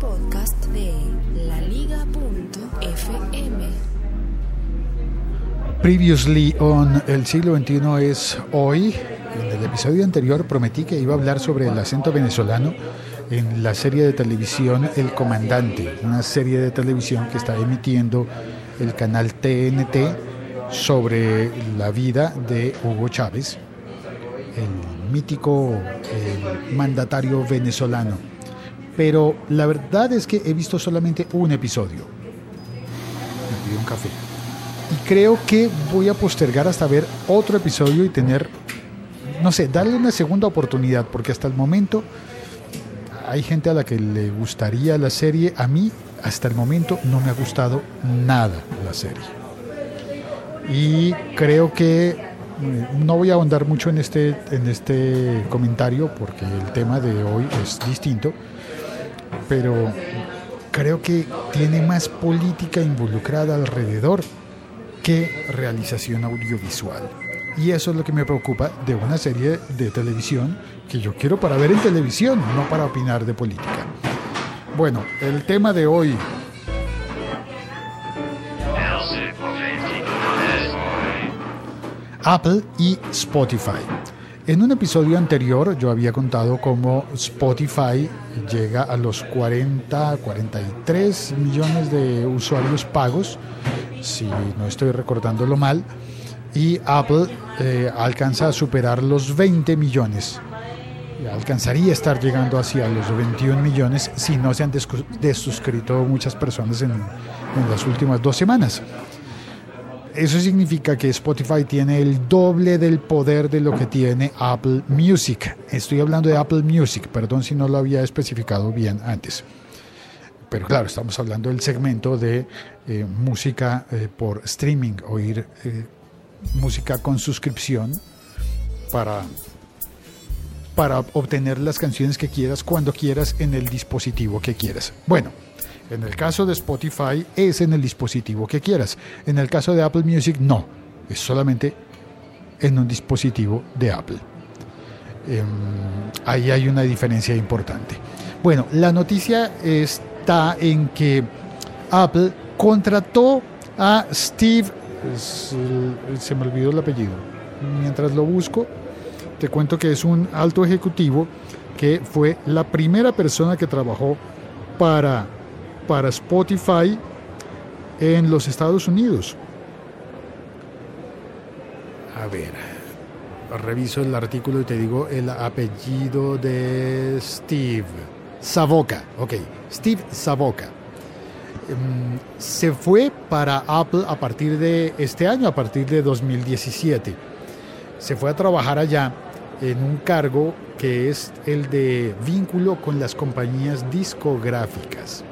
podcast de laliga.fm. Previously on El siglo XXI es hoy. En el episodio anterior prometí que iba a hablar sobre el acento venezolano en la serie de televisión El Comandante, una serie de televisión que está emitiendo el canal TNT sobre la vida de Hugo Chávez, el mítico mandatario venezolano. Pero la verdad es que he visto solamente un episodio. Me pido un café. Y creo que voy a postergar hasta ver otro episodio y tener, no sé, darle una segunda oportunidad, porque hasta el momento hay gente a la que le gustaría la serie. A mí, hasta el momento, no me ha gustado nada la serie. Y creo que mm, no voy a ahondar mucho en este, en este comentario porque el tema de hoy es distinto, pero creo que tiene más política involucrada alrededor que realización audiovisual. Y eso es lo que me preocupa de una serie de televisión que yo quiero para ver en televisión, no para opinar de política. Bueno, el tema de hoy Apple y Spotify. En un episodio anterior yo había contado cómo Spotify llega a los 40, 43 millones de usuarios pagos, si no estoy recordándolo mal, y Apple eh, alcanza a superar los 20 millones. Alcanzaría a estar llegando hacia los 21 millones si no se han desuscrito muchas personas en, en las últimas dos semanas. Eso significa que Spotify tiene el doble del poder de lo que tiene Apple Music. Estoy hablando de Apple Music, perdón si no lo había especificado bien antes. Pero claro, estamos hablando del segmento de eh, música eh, por streaming, oír eh, música con suscripción para, para obtener las canciones que quieras cuando quieras en el dispositivo que quieras. Bueno. En el caso de Spotify es en el dispositivo que quieras. En el caso de Apple Music no. Es solamente en un dispositivo de Apple. Em, ahí hay una diferencia importante. Bueno, la noticia está en que Apple contrató a Steve, se me olvidó el apellido, mientras lo busco, te cuento que es un alto ejecutivo que fue la primera persona que trabajó para para Spotify en los Estados Unidos. A ver, reviso el artículo y te digo el apellido de Steve. Savoca, ok, Steve Savoca. Em, se fue para Apple a partir de este año, a partir de 2017. Se fue a trabajar allá en un cargo que es el de vínculo con las compañías discográficas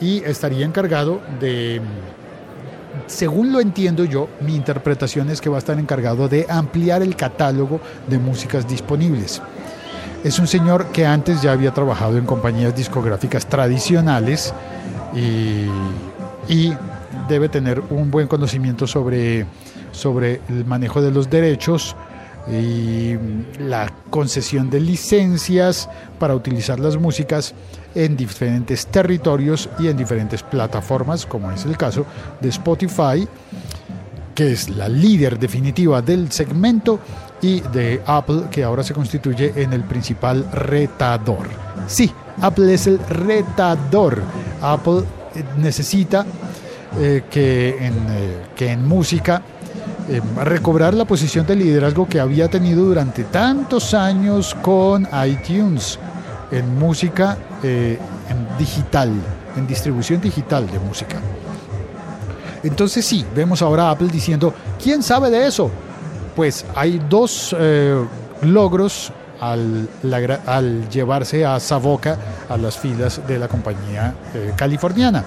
y estaría encargado de, según lo entiendo yo, mi interpretación es que va a estar encargado de ampliar el catálogo de músicas disponibles. Es un señor que antes ya había trabajado en compañías discográficas tradicionales y, debe tener un buen conocimiento sobre, sobre el manejo de los derechos, y la concesión de licencias para utilizar las músicas en diferentes territorios y en diferentes plataformas, como es el caso de Spotify, que es la líder definitiva del segmento, y de Apple, que ahora se constituye en el principal retador. Sí, Apple es el retador. Apple eh, necesita eh, que, en, eh, que en música eh, recobrar la posición de liderazgo que había tenido durante tantos años con iTunes en música eh, en digital, en distribución digital de música. Entonces sí, vemos ahora a Apple diciendo, ¿quién sabe de eso? Pues hay dos eh, logros al, llevarse a Savoca a las filas de la compañía californiana.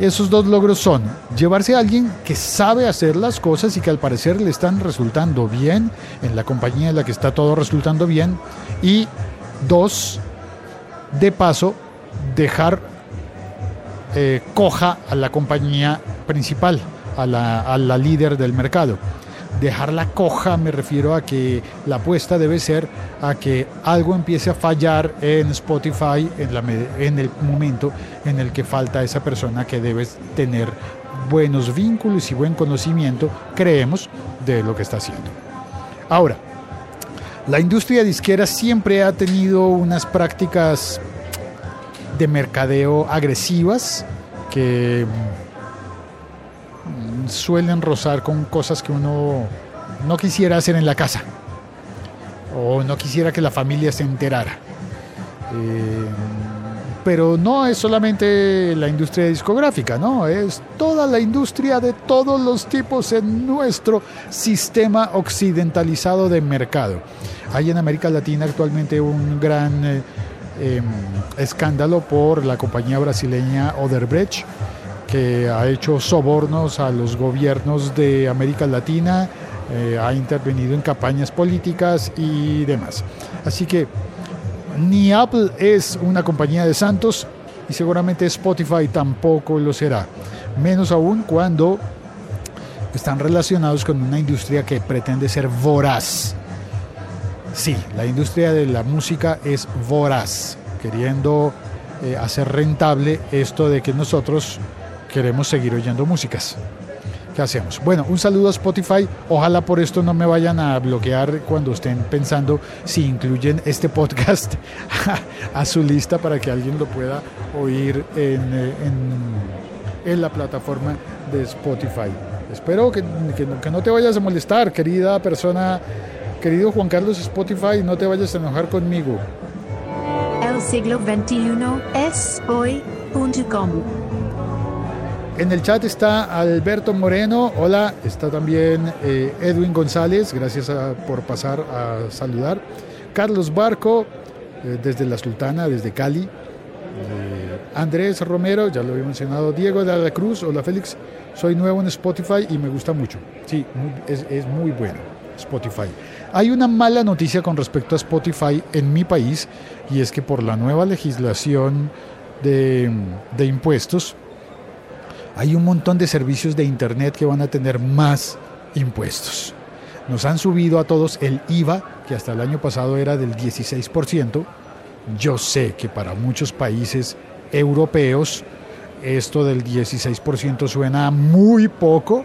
Esos dos logros son llevarse a alguien que sabe hacer las cosas y que al parecer le están resultando bien en la compañía en la que está todo resultando bien. Y dos, de paso, dejar eh, coja a la compañía principal, a la, a la líder del mercado. Dejarla coja me refiero a que la apuesta debe ser a que algo empiece a fallar en Spotify en, la, en el momento en el que falta esa persona que debe tener buenos vínculos y buen conocimiento, creemos, de lo que está haciendo. Ahora, la industria disquera siempre ha tenido unas prácticas de mercadeo agresivas que suelen rozar con cosas que uno no quisiera hacer en la casa o no quisiera que la familia se enterara. Eh, pero no es solamente la industria discográfica, no, es toda la industria de todos los tipos en nuestro sistema occidentalizado de mercado. Hay en América Latina actualmente un gran eh, em, escándalo por la compañía brasileña Oderbrecht, que ha hecho sobornos a los gobiernos de América Latina, eh, ha intervenido en campañas políticas y demás. Así que ni Apple es una compañía de santos y seguramente Spotify tampoco lo será. Menos aún cuando están relacionados con una industria que pretende ser voraz. Sí, la industria de la música es voraz, queriendo eh, hacer rentable esto de que nosotros queremos seguir oyendo músicas hacemos? Bueno, un saludo a Spotify. Ojalá por esto no me vayan a bloquear cuando estén pensando si incluyen este podcast a, su lista para que alguien lo pueda oír en, eh, la plataforma de Spotify. Espero que, que, no te vayas a molestar, querida persona, querido Juan Carlos Spotify, no te vayas a enojar conmigo. El siglo XXI es hoy.com. En el chat está Alberto Moreno, hola, está también eh, Edwin González, gracias por pasar a saludar. Carlos Barco, eh, desde La Sultana, desde Cali. Eh, Andrés Romero, ya lo había mencionado. Diego de la Cruz, hola Félix, soy nuevo en Spotify y me gusta mucho. Sí, es, muy bueno Spotify. Hay una mala noticia con respecto a Spotify en mi país y es que por la nueva legislación de impuestos, hay un montón de servicios de Internet que van a tener más impuestos. Nos han subido a todos el IVA, que hasta el año pasado era del 16%. Yo sé que para muchos países europeos esto del 16% suena muy poco,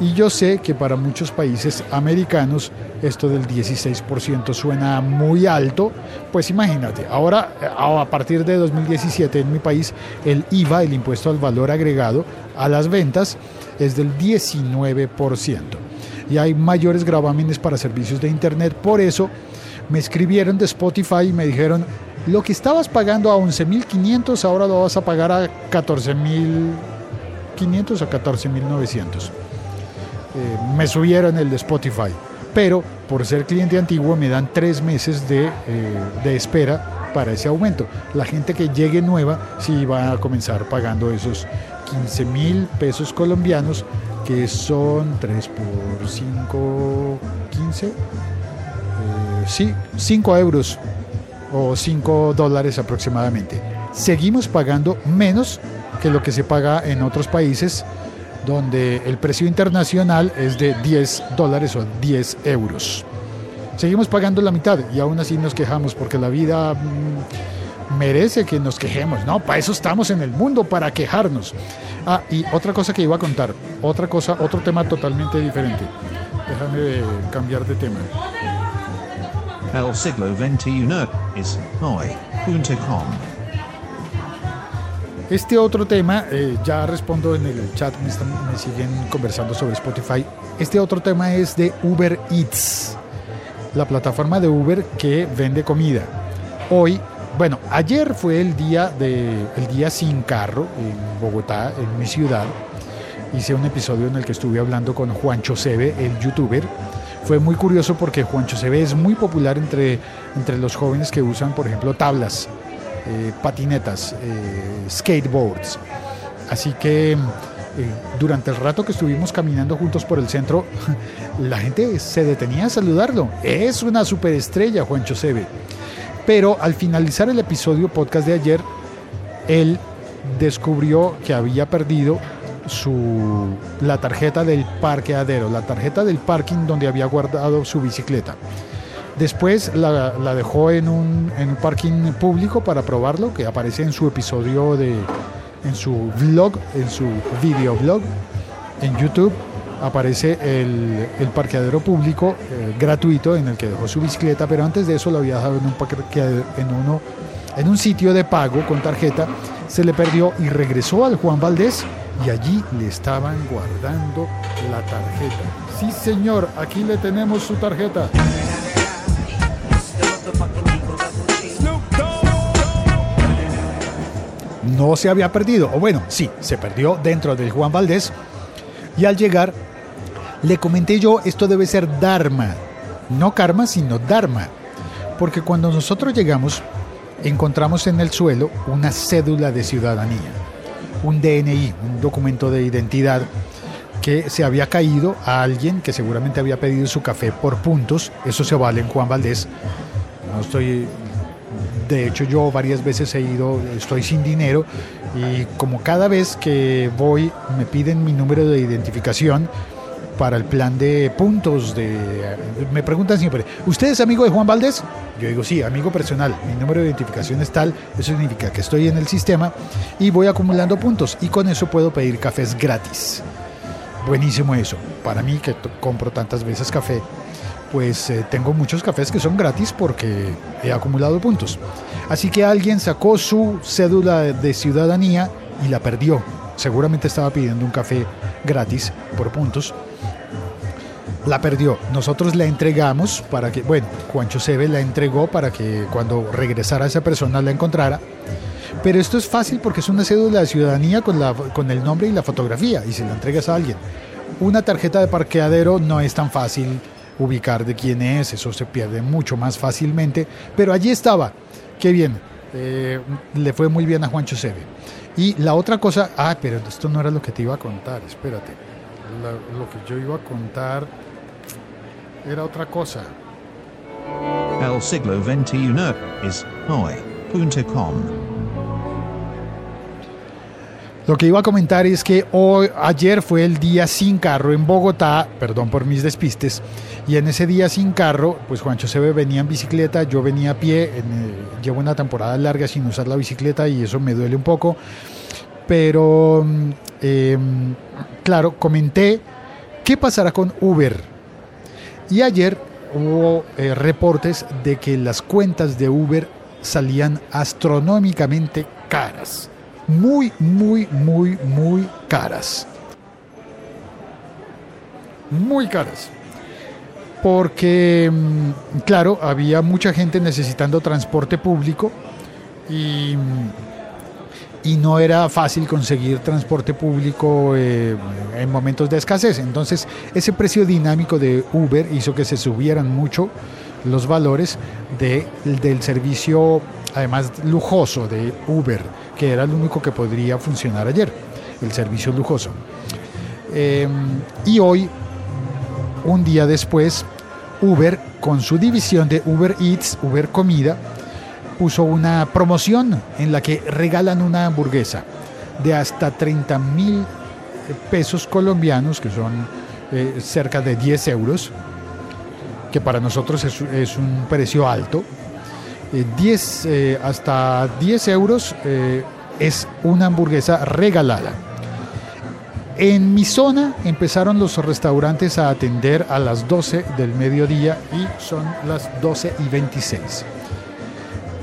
y yo sé que para muchos países americanos esto del 16% suena muy alto, pues imagínate, ahora a partir de 2017 en mi país el IVA, el impuesto al valor agregado a las ventas, es del 19%. Y hay mayores gravámenes para servicios de Internet, por eso me escribieron de Spotify y me dijeron, lo que estabas pagando a 11.500 ahora lo vas a pagar a 14.500 a 14.900. Eh, me subieron el de Spotify. Pero por ser cliente antiguo me dan tres meses de, eh, de espera para ese aumento. La gente que llegue nueva sí va a comenzar pagando esos 15 mil pesos colombianos, que son 3 por 5, 15, eh, sí, 5 euros o 5 dólares aproximadamente. Seguimos pagando menos que lo que se paga en otros países donde el precio internacional es de 10 dólares o 10 euros. Seguimos pagando la mitad y aún así nos quejamos porque la vida mm, merece que nos quejemos, ¿no? Para eso estamos en el mundo, para quejarnos. Ah, y otra cosa que iba a contar, otra cosa, otro tema totalmente diferente. Déjame cambiar de tema. El siglo XXI es. Este otro tema, eh, ya respondo en el chat, me, me, siguen conversando sobre Spotify. Este otro tema es de Uber Eats, la plataforma de Uber que vende comida. Hoy, bueno, ayer fue el día, de, el día sin carro en Bogotá, en mi ciudad. Hice un episodio en el que estuve hablando con Juancho Sebe, el youtuber. Fue muy curioso porque Juancho Sebe es muy popular entre, entre los jóvenes que usan, por ejemplo, tablas eh, patinetas, eh, skateboards. Así que eh, durante el rato que estuvimos caminando juntos por el centro, la gente se detenía a saludarlo. Es una superestrella, Juancho Sebe. Pero al finalizar el episodio podcast de ayer, él descubrió que había perdido su, la tarjeta del parqueadero, la tarjeta del parking donde había guardado su bicicleta. Después la, dejó en un, en un parking público para probarlo, que aparece en su episodio de, en su vlog, en su videoblog en YouTube aparece el, el parqueadero público eh, gratuito en el que dejó su bicicleta, pero antes de eso lo había dejado en un, parqueadero- en, uno, en un sitio de pago con tarjeta, se le perdió y regresó al Juan Valdés y allí le estaban guardando la tarjeta. Sí, señor, aquí le tenemos su tarjeta. No se había perdido, o bueno, sí, se perdió dentro del Juan Valdés y al llegar le comenté yo, esto debe ser Dharma, no karma, sino Dharma, porque cuando nosotros llegamos encontramos en el suelo una cédula de ciudadanía, un DNI, un documento de identidad que se había caído a alguien que seguramente había pedido su café por puntos, eso se vale en Juan Valdés, no estoy de hecho, yo varias veces he ido, estoy sin dinero y como cada vez que voy me piden mi número de identificación para el plan de puntos de me preguntan siempre, ¿usted es amigo de Juan Valdés? Yo digo, sí, amigo personal, mi número de identificación es tal, eso significa que estoy en el sistema y voy acumulando puntos y con eso puedo pedir cafés gratis. Buenísimo eso. Para mí que compro tantas veces café, pues eh, tengo muchos cafés que son gratis porque he acumulado puntos. Así que alguien sacó su cédula de ciudadanía y la perdió. Seguramente estaba pidiendo un café gratis por puntos. La perdió. Nosotros la entregamos para que, bueno, Juancho Sebe la entregó para que cuando regresara esa persona la encontrara. Pero esto es fácil porque es una cédula de ciudadanía con, la, con el nombre y la fotografía y se la entregas a alguien. Una tarjeta de parqueadero no es tan fácil ubicar de quién es, eso se pierde mucho más fácilmente, pero allí estaba. Qué bien, eh, le fue muy bien a Juancho Seve. Y la otra cosa, ah, pero esto no era lo que te iba a contar, espérate. Lo que yo iba a contar era otra cosa. El siglo XXI is hoy.com. Lo que iba a comentar es que hoy, ayer fue el día sin carro en Bogotá, perdón por mis despistes, y en ese día sin carro, pues Juancho Sebe venía en bicicleta, yo venía a pie, en, eh, llevo una temporada larga sin usar la bicicleta y eso me duele un poco, pero mm, eh, claro, comenté qué pasará con Uber. Y ayer hubo eh, reportes de que las cuentas de Uber salían astronómicamente caras. Muy, muy, muy, muy caras. Muy caras. Porque, mm, claro, había mucha gente necesitando transporte público y, mm, y no era fácil conseguir transporte público eh, en momentos de escasez. Entonces, ese precio dinámico de Uber hizo que se subieran mucho los valores de- del servicio, además lujoso de Uber, que era el único que podría funcionar ayer, el servicio lujoso. Eh, y hoy, un día después, Uber, con su división de Uber Eats, Uber Comida, puso una promoción en la que regalan una hamburguesa de hasta 30 mil pesos colombianos, que son eh, cerca de 10 euros, que para nosotros es, es un precio alto. Eh, 10, eh, hasta 10 euros eh, es una hamburguesa regalada. En mi zona empezaron los restaurantes a atender a las 12 del mediodía y son las 12 y 26.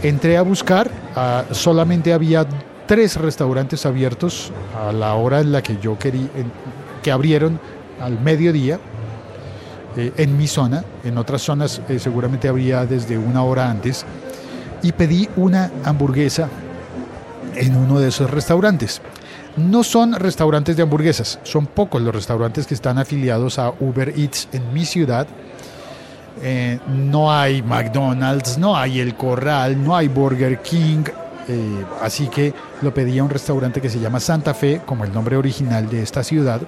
Entré a buscar, ah, solamente había tres restaurantes abiertos a la hora en la que yo quería, que abrieron al mediodía eh, en mi zona. En otras zonas seguramente habría desde una hora antes. Y pedí una hamburguesa en uno de esos restaurantes. No son restaurantes de hamburguesas, son pocos los restaurantes que están afiliados a Uber Eats en mi ciudad. Eh, no hay McDonald's, no hay El Corral, no hay Burger King. eh, así que lo pedí a un restaurante que se llama Santa Fe, como el nombre original de esta ciudad.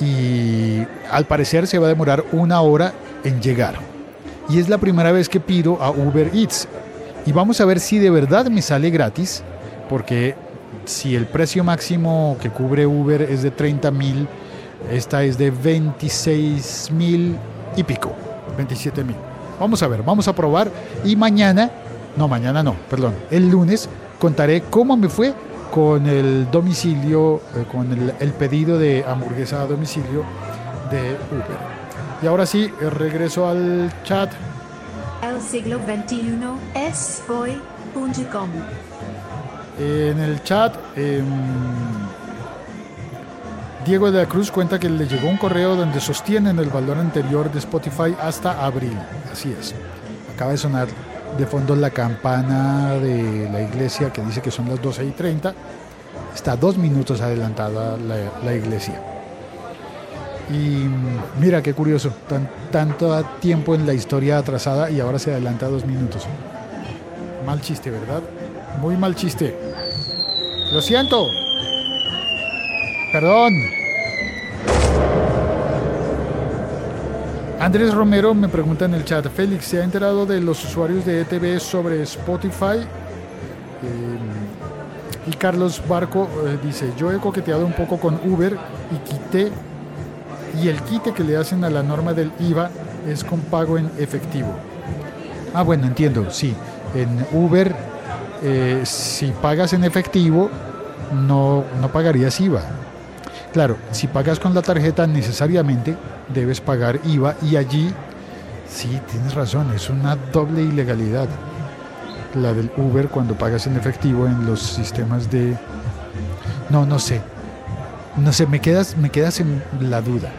Y al parecer se va a demorar una hora en llegar. Y es la primera vez que pido a Uber Eats. Y vamos a ver si de verdad me sale gratis, porque si el precio máximo que cubre Uber es de 30 mil, esta es de 26 mil y pico, 27 mil. Vamos a ver, vamos a probar y mañana, no, mañana no, perdón, el lunes contaré cómo me fue con el domicilio, eh, con el, el pedido de hamburguesa a domicilio de Uber. Y ahora sí, eh, regreso al chat. El siglo XXI es hoy.com. En el chat, em, Diego de la Cruz cuenta que le llegó un correo donde sostienen el valor anterior de Spotify hasta abril. Así es. Acaba de sonar de fondo la campana de la iglesia que dice que son las 12 y 30. Está dos minutos adelantada la, la iglesia. Y mira qué curioso, tan, tanto tiempo en la historia atrasada y ahora se adelanta dos minutos. Mal chiste, ¿verdad? Muy mal chiste. Lo siento. Perdón. Andrés Romero me pregunta en el chat, Félix, ¿se ha enterado de los usuarios de ETV sobre Spotify? Eh, y Carlos Barco eh, dice, yo he coqueteado un poco con Uber y quité y el quite que le hacen a la norma del IVA es con pago en efectivo. Ah, bueno, entiendo, sí. En Uber, eh, si pagas en efectivo, no, no pagarías IVA. Claro, si pagas con la tarjeta necesariamente debes pagar IVA y allí, sí, tienes razón, es una doble ilegalidad. La del Uber cuando pagas en efectivo en los sistemas de... No, no sé. No sé, me quedas, me quedas en la duda.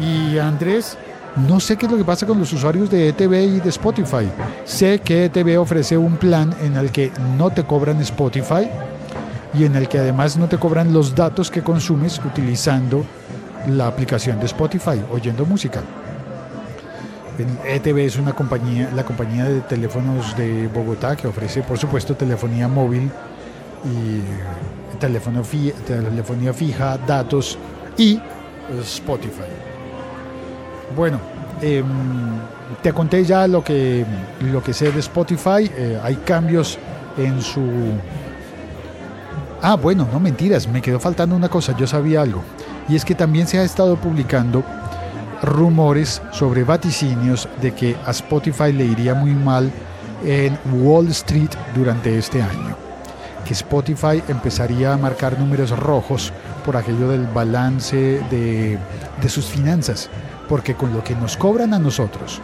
Y Andrés, no sé qué es lo que pasa con los usuarios de ETV y de Spotify. Sé que ETV ofrece un plan en el que no te cobran Spotify y en el que además no te cobran los datos que consumes utilizando la aplicación de Spotify, oyendo música. ETV es una compañía, la compañía de teléfonos de Bogotá que ofrece, por supuesto, telefonía móvil y telefonía fija, datos y Spotify. Bueno, em, te conté ya lo que, lo que sé de Spotify. Eh, hay cambios en su... Ah, bueno, no mentiras, me quedó faltando una cosa, yo sabía algo. Y es que también se ha estado publicando rumores sobre vaticinios de que a Spotify le iría muy mal en Wall Street durante este año. Que Spotify empezaría a marcar números rojos por aquello del balance de, de sus finanzas porque con lo que nos cobran a nosotros,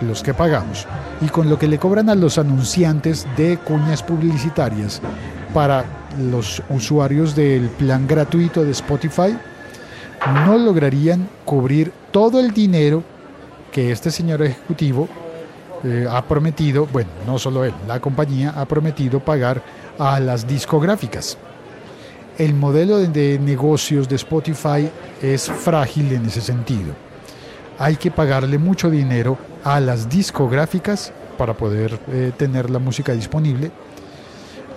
los que pagamos, y con lo que le cobran a los anunciantes de cuñas publicitarias para los usuarios del plan gratuito de Spotify, no lograrían cubrir todo el dinero que este señor ejecutivo eh, ha prometido, bueno, no solo él, la compañía ha prometido pagar a las discográficas. El modelo de negocios de Spotify es frágil en ese sentido hay que pagarle mucho dinero a las discográficas para poder eh, tener la música disponible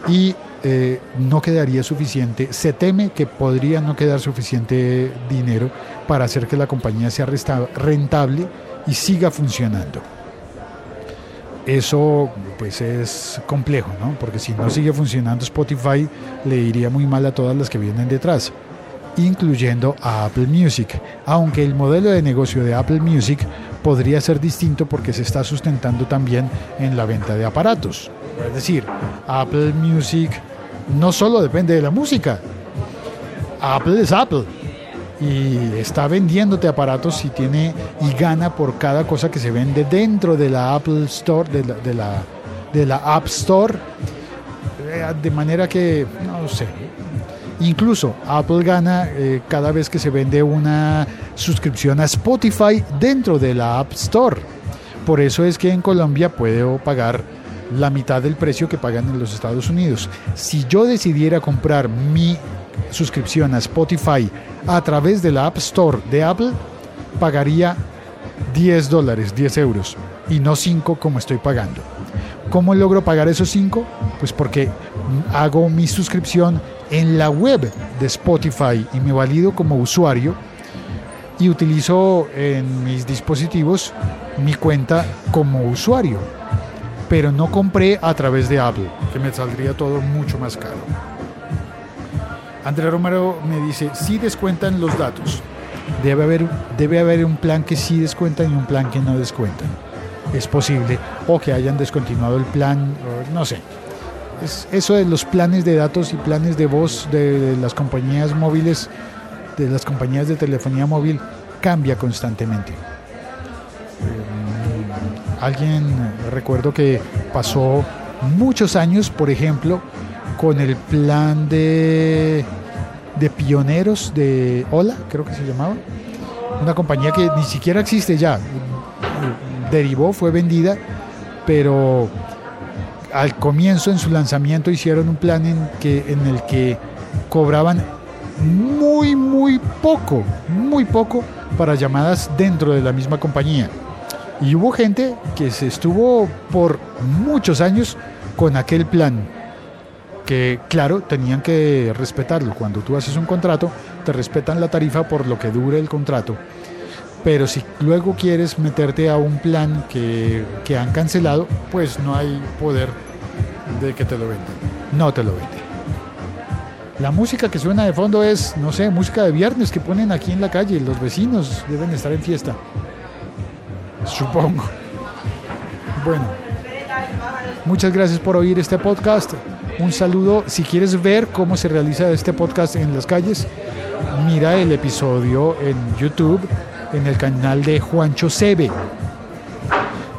y eh, no quedaría suficiente, se teme que podría no quedar suficiente dinero para hacer que la compañía sea rentable y siga funcionando. Eso pues es complejo, ¿no? Porque si no sigue funcionando Spotify le iría muy mal a todas las que vienen detrás incluyendo a Apple Music, aunque el modelo de negocio de Apple Music podría ser distinto porque se está sustentando también en la venta de aparatos. Es decir, Apple Music no solo depende de la música, Apple es Apple y está vendiéndote aparatos y tiene y gana por cada cosa que se vende dentro de la Apple Store, de la, de la, de la App Store, eh, de manera que, no sé, Incluso Apple gana eh, cada vez que se vende una suscripción a Spotify dentro de la App Store. Por eso es que en Colombia puedo pagar la mitad del precio que pagan en los Estados Unidos. Si yo decidiera comprar mi suscripción a Spotify a través de la App Store de Apple, pagaría 10 dólares, 10 euros, y no 5 como estoy pagando. ¿Cómo logro pagar esos 5? Pues porque hago mi suscripción en la web de Spotify y me valido como usuario y utilizo en mis dispositivos mi cuenta como usuario. Pero no compré a través de Apple, que me saldría todo mucho más caro. Andrés Romero me dice, sí descuentan los datos. Debe haber, debe haber un plan que sí descuentan y un plan que no descuentan. Es posible. O que hayan descontinuado el plan, no sé. Es, eso de los planes de datos y planes de voz de, las compañías móviles, de las compañías de telefonía móvil, cambia constantemente. Eh, alguien, recuerdo que pasó muchos años, por ejemplo, con el plan de, de pioneros de Hola, creo que se llamaba. Una compañía que ni siquiera existe ya. Derivó, fue vendida, pero al comienzo, en su lanzamiento, hicieron un plan en, que, en el que cobraban muy, muy poco, muy poco para llamadas dentro de la misma compañía. Y hubo gente que se estuvo por muchos años con aquel plan, que claro, tenían que respetarlo. Cuando tú haces un contrato, te respetan la tarifa por lo que dure el contrato. Pero si luego quieres meterte a un plan que, que han cancelado, pues no hay poder de que te lo vendan. No te lo venden. La música que suena de fondo es, no sé, música de viernes que ponen aquí en la calle. Los vecinos deben estar en fiesta. Supongo. Bueno. Muchas gracias por oír este podcast. Un saludo. Si quieres ver cómo se realiza este podcast en las calles, mira el episodio en YouTube, en el canal de Juancho Sebe.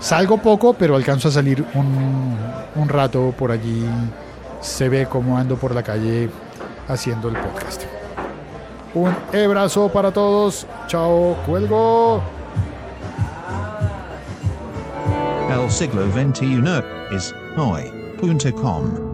Salgo poco, pero alcanzo a salir un, un rato por allí. Se ve cómo ando por la calle haciendo el podcast. Un abrazo para todos. Chao, cuelgo. El siglo XXI is hoy.com.